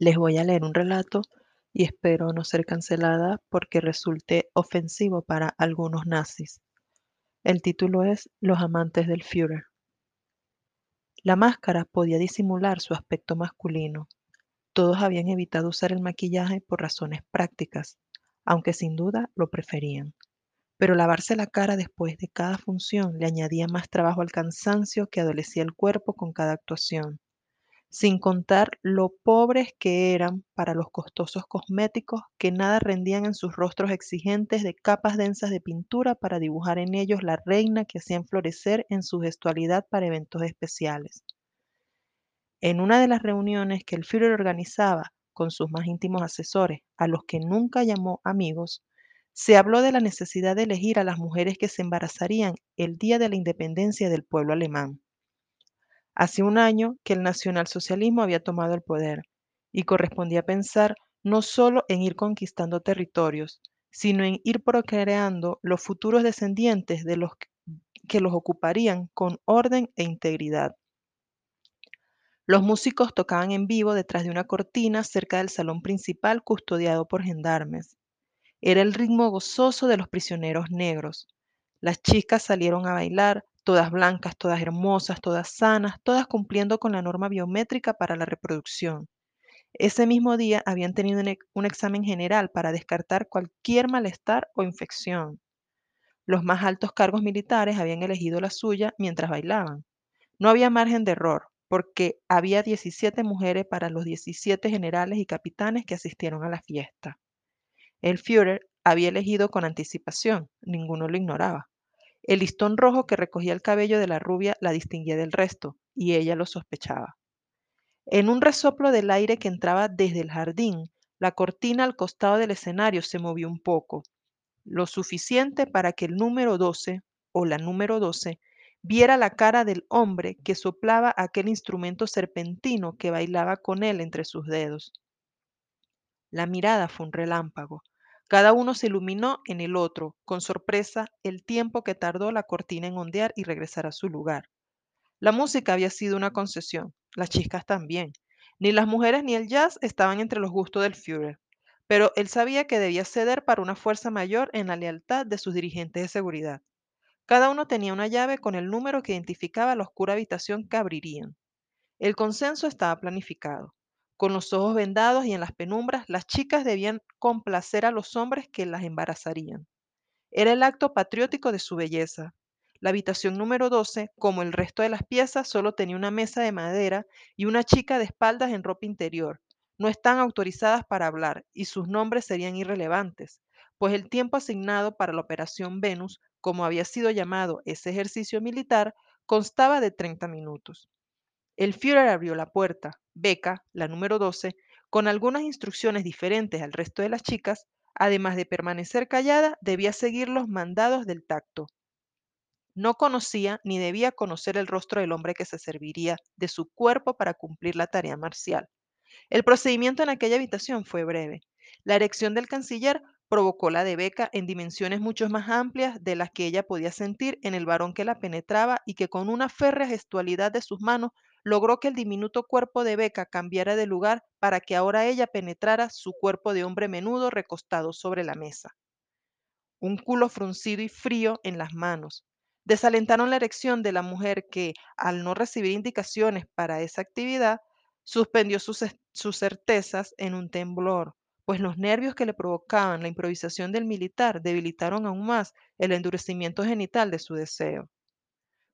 Les voy a leer un relato y espero no ser cancelada porque resulte ofensivo para algunos nazis. El título es Los amantes del Führer. La máscara podía disimular su aspecto masculino. Todos habían evitado usar el maquillaje por razones prácticas, aunque sin duda lo preferían. Pero lavarse la cara después de cada función le añadía más trabajo al cansancio que adolecía el cuerpo con cada actuación sin contar lo pobres que eran para los costosos cosméticos que nada rendían en sus rostros exigentes de capas densas de pintura para dibujar en ellos la reina que hacían florecer en su gestualidad para eventos especiales. En una de las reuniones que el Führer organizaba con sus más íntimos asesores, a los que nunca llamó amigos, se habló de la necesidad de elegir a las mujeres que se embarazarían el día de la independencia del pueblo alemán. Hace un año que el nacionalsocialismo había tomado el poder y correspondía pensar no solo en ir conquistando territorios, sino en ir procreando los futuros descendientes de los que los ocuparían con orden e integridad. Los músicos tocaban en vivo detrás de una cortina cerca del salón principal custodiado por gendarmes. Era el ritmo gozoso de los prisioneros negros. Las chicas salieron a bailar, todas blancas, todas hermosas, todas sanas, todas cumpliendo con la norma biométrica para la reproducción. Ese mismo día habían tenido un, examen general para descartar cualquier malestar o infección. Los más altos cargos militares habían elegido la suya mientras bailaban. No había margen de error, porque había 17 mujeres para los 17 generales y capitanes que asistieron a la fiesta. El Führer había elegido con anticipación, ninguno lo ignoraba. El listón rojo que recogía el cabello de la rubia la distinguía del resto, y ella lo sospechaba. En un resoplo del aire que entraba desde el jardín, la cortina al costado del escenario se movió un poco, lo suficiente para que el número 12 o la número 12 viera la cara del hombre que soplaba aquel instrumento serpentino que bailaba con él entre sus dedos. La mirada fue un relámpago, cada uno se iluminó en el otro, con sorpresa, el tiempo que tardó la cortina en ondear y regresar a su lugar. La música había sido una concesión, las chicas también. Ni las mujeres ni el jazz estaban entre los gustos del Führer, pero él sabía que debía ceder para una fuerza mayor en la lealtad de sus dirigentes de seguridad. Cada uno tenía una llave con el número que identificaba la oscura habitación que abrirían. El consenso estaba planificado. Con los ojos vendados y en las penumbras, las chicas debían complacer a los hombres que las embarazarían. Era el acto patriótico de su belleza. La habitación número 12, como el resto de las piezas, solo tenía una mesa de madera y una chica de espaldas en ropa interior. No están autorizadas para hablar y sus nombres serían irrelevantes, pues el tiempo asignado para la Operación Venus, como había sido llamado ese ejercicio militar, constaba de 30 minutos. El Führer abrió la puerta. Beca, la número 12, con algunas instrucciones diferentes al resto de las chicas, además de permanecer callada, debía seguir los mandados del tacto. No conocía ni debía conocer el rostro del hombre que se serviría de su cuerpo para cumplir la tarea marcial. El procedimiento en aquella habitación fue breve. La erección del canciller provocó la de Beca en dimensiones mucho más amplias de las que ella podía sentir en el varón que la penetraba y que con una férrea gestualidad de sus manos logró que el diminuto cuerpo de Beca cambiara de lugar para que ahora ella penetrara su cuerpo de hombre menudo recostado sobre la mesa. Un culo fruncido y frío en las manos. Desalentaron la erección de la mujer que, al no recibir indicaciones para esa actividad, suspendió sus, sus certezas en un temblor, pues los nervios que le provocaban la improvisación del militar debilitaron aún más el endurecimiento genital de su deseo.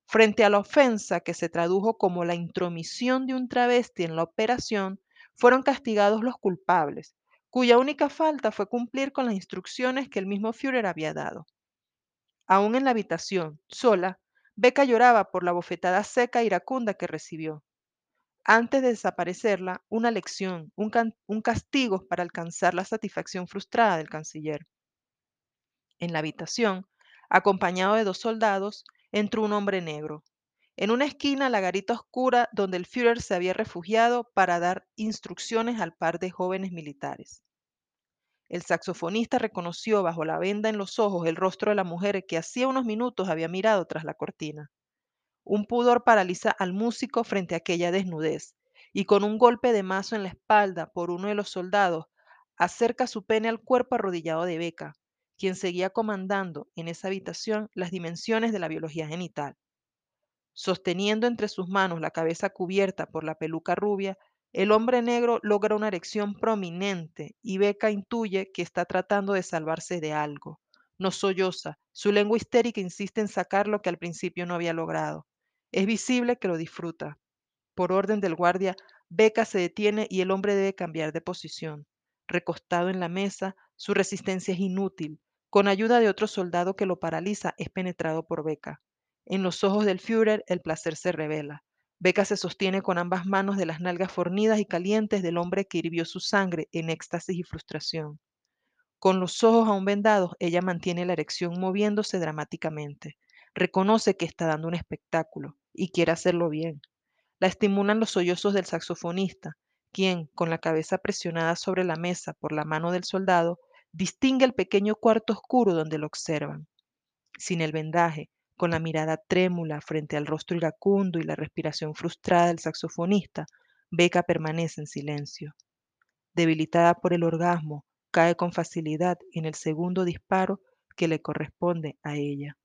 Frente a la ofensa que se tradujo como la intromisión de un travesti en la operación, fueron castigados los culpables, cuya única falta fue cumplir con las instrucciones que el mismo Führer había dado. Aún en la habitación, sola, Beca lloraba por la bofetada seca e iracunda que recibió. Antes de desaparecerla, una lección, un, un castigo para alcanzar la satisfacción frustrada del canciller. En la habitación, acompañado de dos soldados, entró un hombre negro. En una esquina, la garita oscura donde el Führer se había refugiado para dar instrucciones al par de jóvenes militares. El saxofonista reconoció bajo la venda en los ojos el rostro de la mujer que hacía unos minutos había mirado tras la cortina. Un pudor paraliza al músico frente a aquella desnudez, y con un golpe de mazo en la espalda por uno de los soldados, acerca su pene al cuerpo arrodillado de Beca, quien seguía comandando en esa habitación las dimensiones de la biología genital. Sosteniendo entre sus manos la cabeza cubierta por la peluca rubia, el hombre negro logra una erección prominente y Beca intuye que está tratando de salvarse de algo. No solloza, su lengua histérica insiste en sacar lo que al principio no había logrado. Es visible que lo disfruta. Por orden del guardia, Beca se detiene y el hombre debe cambiar de posición. Recostado en la mesa, su resistencia es inútil. Con ayuda de otro soldado que lo paraliza, es penetrado por Beca. En los ojos del Führer el placer se revela. Beca se sostiene con ambas manos de las nalgas fornidas y calientes del hombre que hirvió su sangre en éxtasis y frustración. Con los ojos aún vendados, ella mantiene la erección moviéndose dramáticamente. Reconoce que está dando un espectáculo y quiere hacerlo bien. La estimulan los sollozos del saxofonista, quien, con la cabeza presionada sobre la mesa por la mano del soldado, distingue el pequeño cuarto oscuro donde lo observan. Sin el vendaje, con la mirada trémula frente al rostro iracundo y la respiración frustrada del saxofonista, Beca permanece en silencio. Debilitada por el orgasmo, cae con facilidad en el segundo disparo que le corresponde a ella.